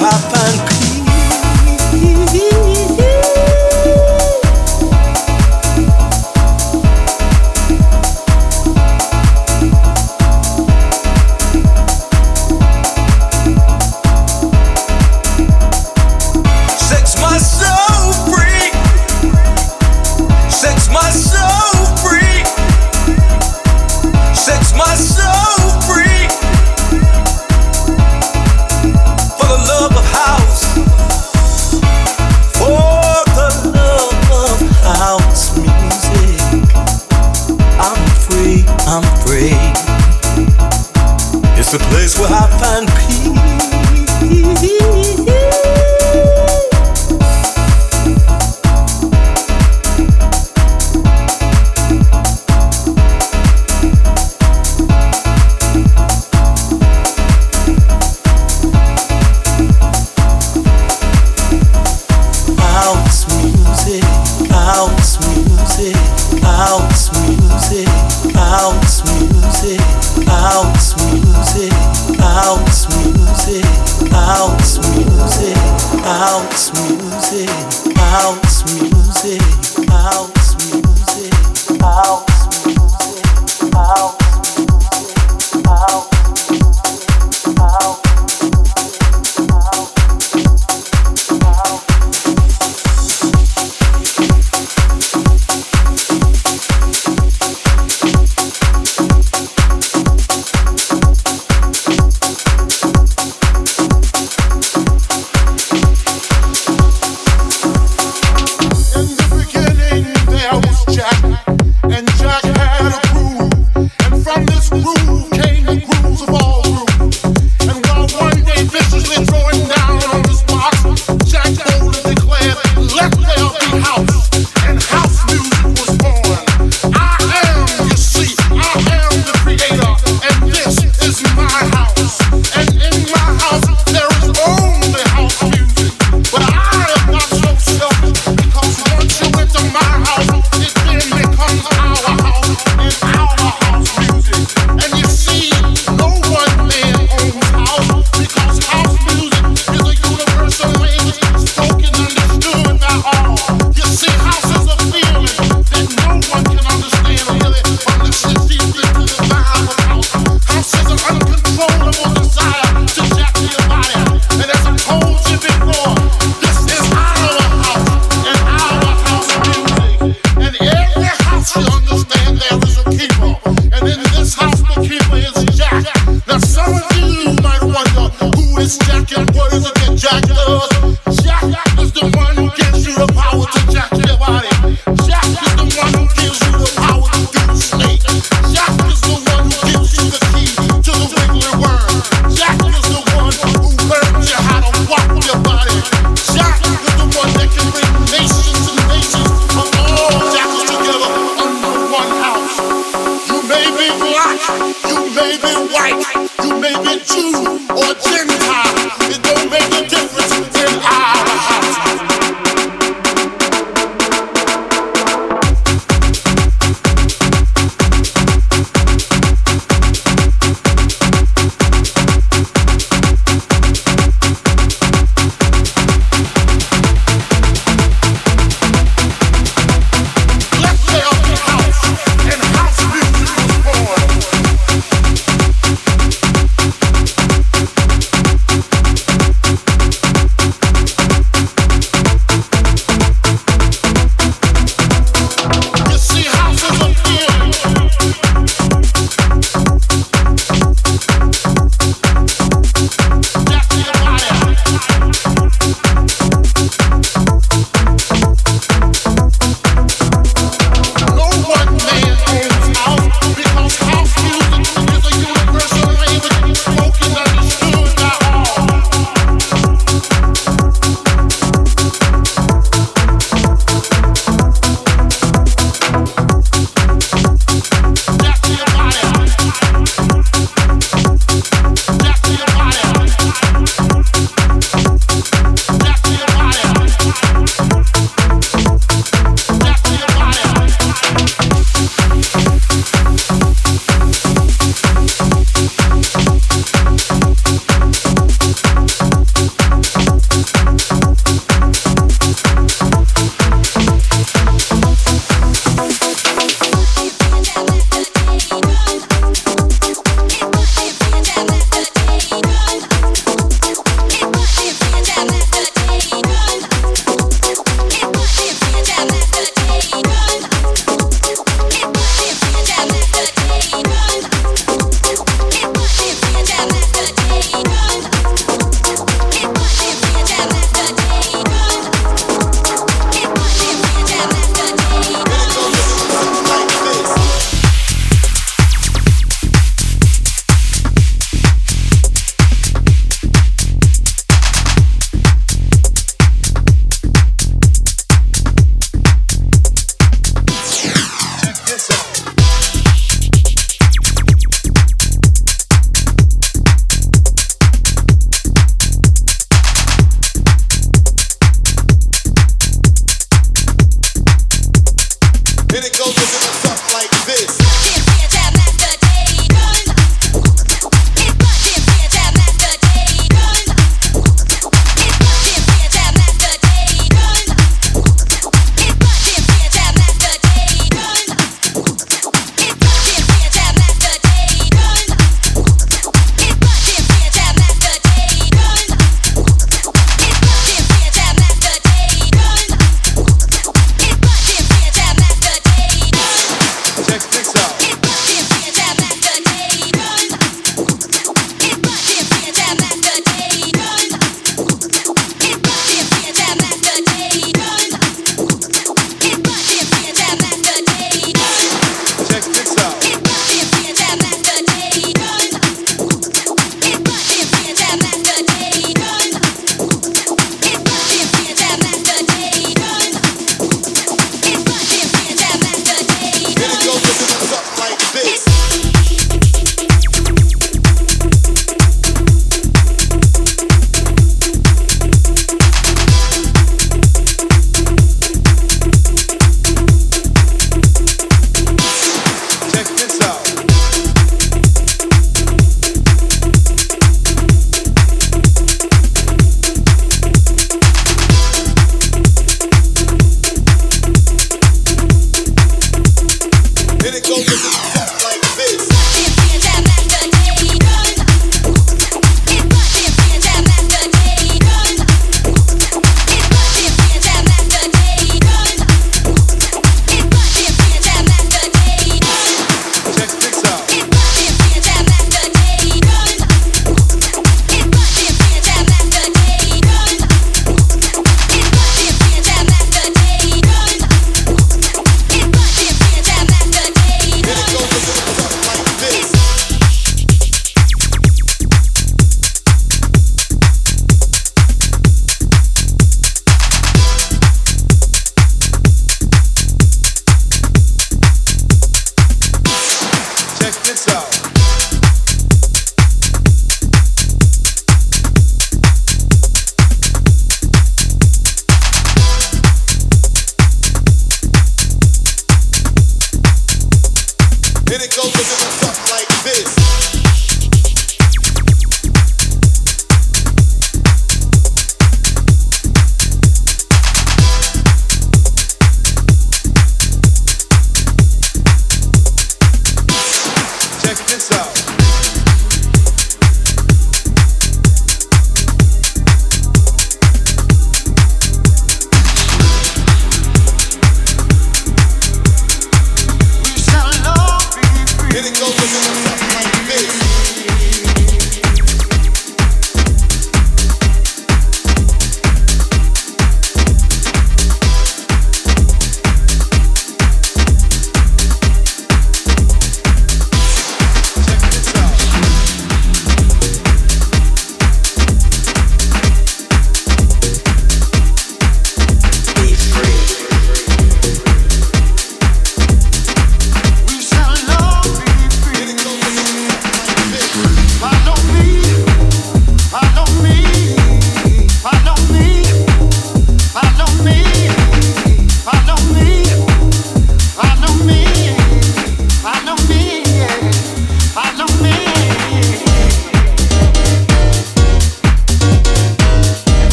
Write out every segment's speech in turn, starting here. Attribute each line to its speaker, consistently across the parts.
Speaker 1: have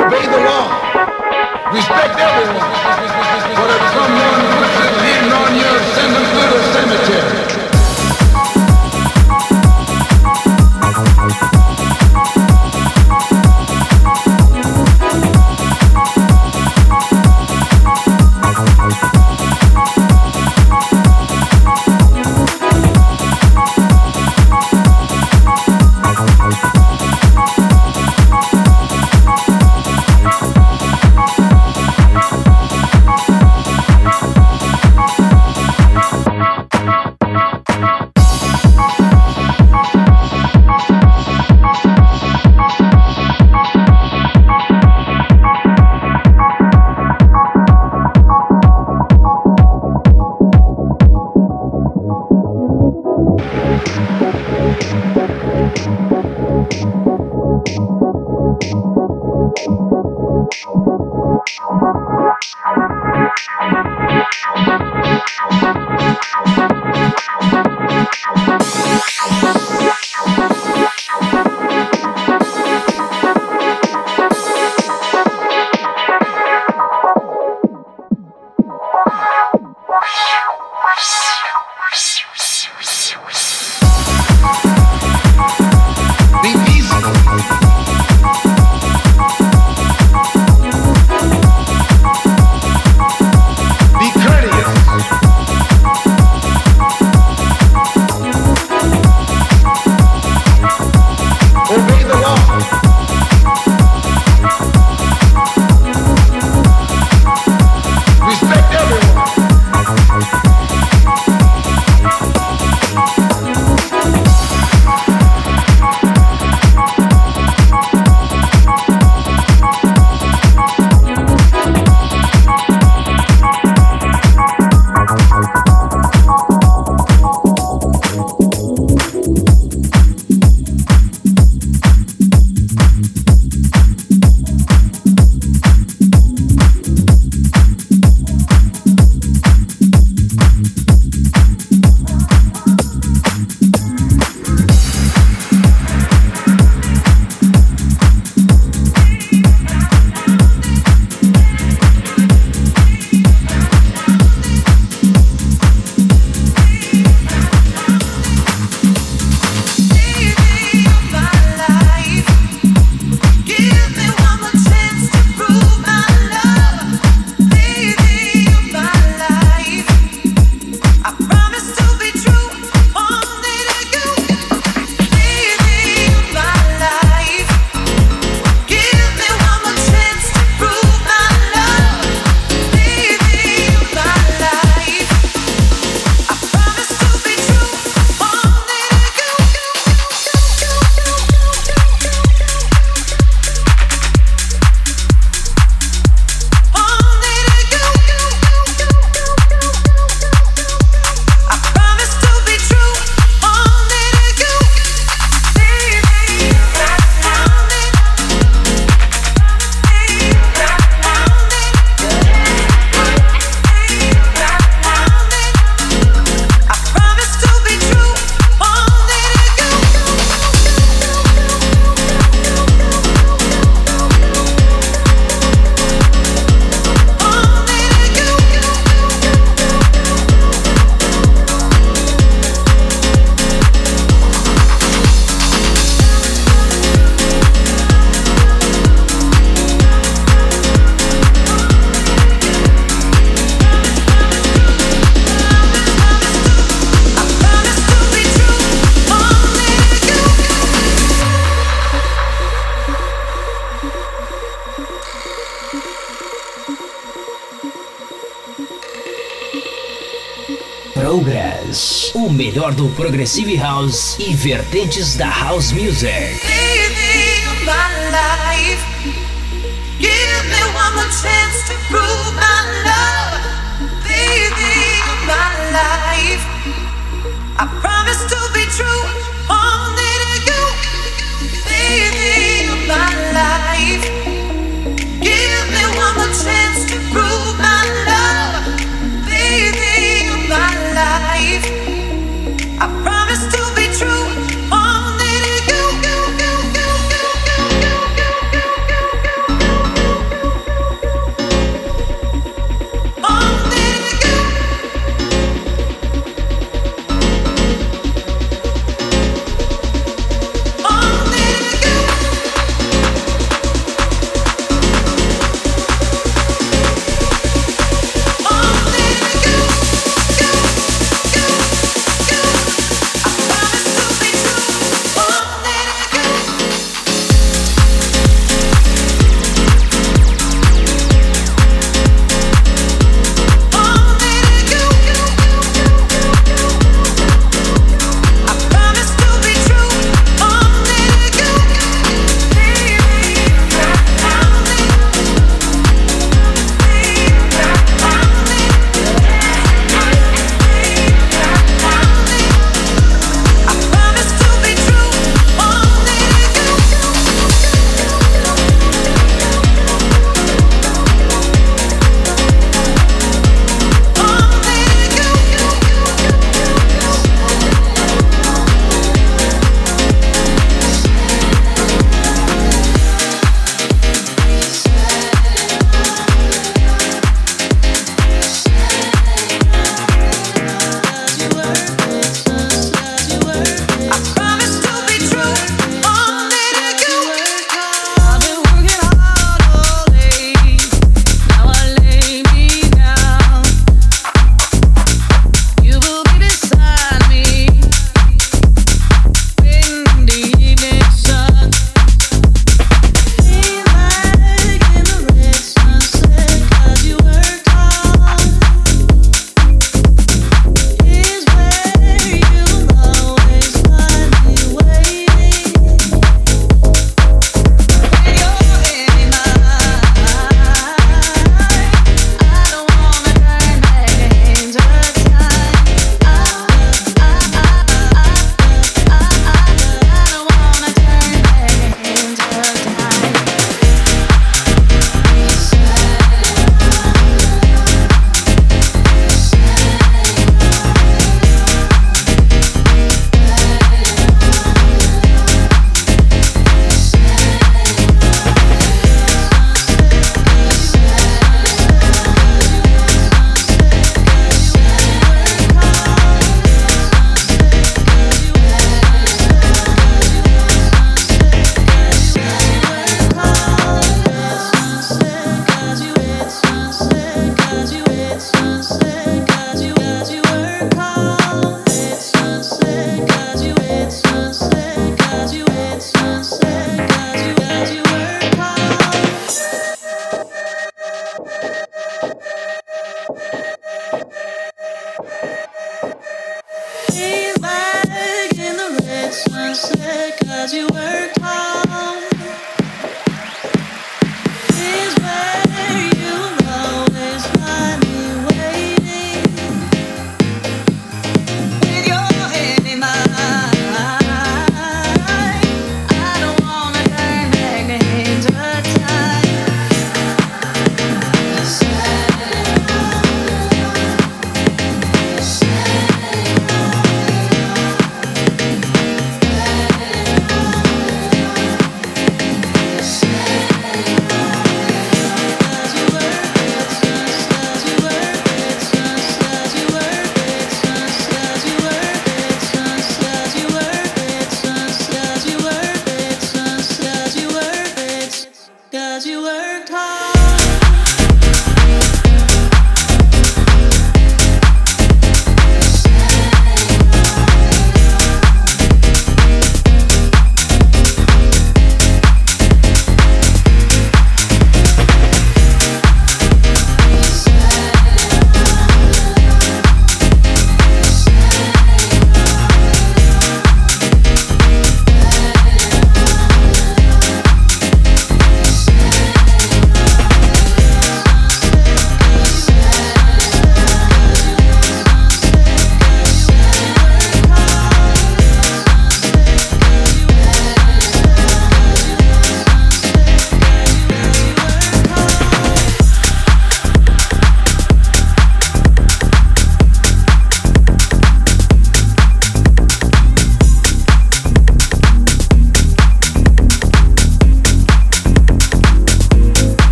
Speaker 1: Obey the
Speaker 2: law. Respect everyone. But if someone puts his hand on you, send him to the
Speaker 3: cemetery. Melhor do Progressive House e vertentes da House Music.
Speaker 4: Give me one chance to prove my love, life. I promise to be true, only to you, my life. Give me one more chance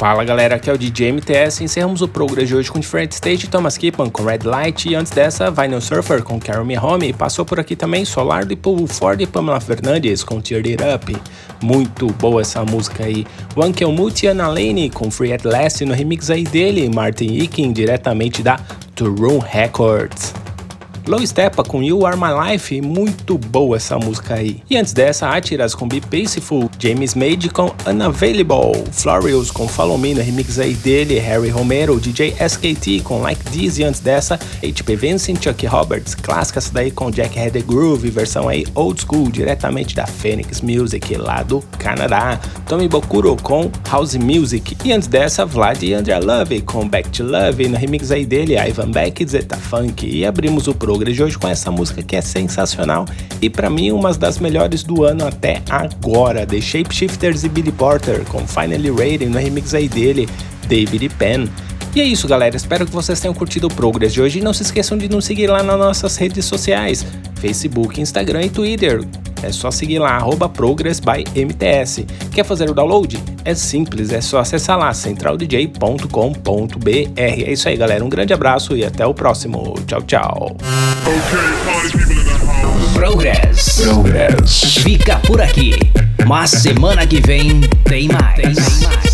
Speaker 5: Fala galera, aqui é o DJ MTS. Encerramos o programa de hoje com Different Stage, Thomas Kipman com Red Light e antes dessa, Vinyl Surfer com Carry Me Home. Passou por aqui também Solar do Paul Ford e Pamela Fernandes com Tear It Up. Muito boa essa música aí. One Kill Muti Anna Lane com Free At Last no remix aí dele, Martin Ikin diretamente da To Room Records. Low Steppa com You Are My Life, muito boa essa música aí. E antes dessa, Atiras com Be Peaceful, James Made com Unavailable, Florials com Follow Me no remix aí dele, Harry Romero, DJ SKT com Like This e antes dessa, HP Vincent, Chuck Roberts, clássica essa daí com Jack Head Groove, versão aí old school, diretamente da Phoenix Music lá do Canadá. Tommy Bokuro com House Music e antes dessa, Vlad e Andrea Love com Back to Love no remix aí dele, Ivan Beck e Zeta Funk. E abrimos o programa de hoje com essa música que é sensacional e para mim uma das melhores do ano até agora, The Shapeshifters e Billy Porter com Finally Rating no remix aí dele, David Penn. E é isso, galera. Espero que vocês tenham curtido o Progress de hoje e não se esqueçam de nos seguir lá nas nossas redes sociais: Facebook, Instagram e Twitter. É só seguir lá, arroba ProgressByMTS. Quer fazer o download? É simples, é só acessar lá, centraldj.com.br. É isso aí, galera. Um grande abraço e até o próximo. Tchau, tchau.
Speaker 4: Progress.
Speaker 6: Progress.
Speaker 4: Fica por aqui. Mas semana que vem tem mais. Tem mais.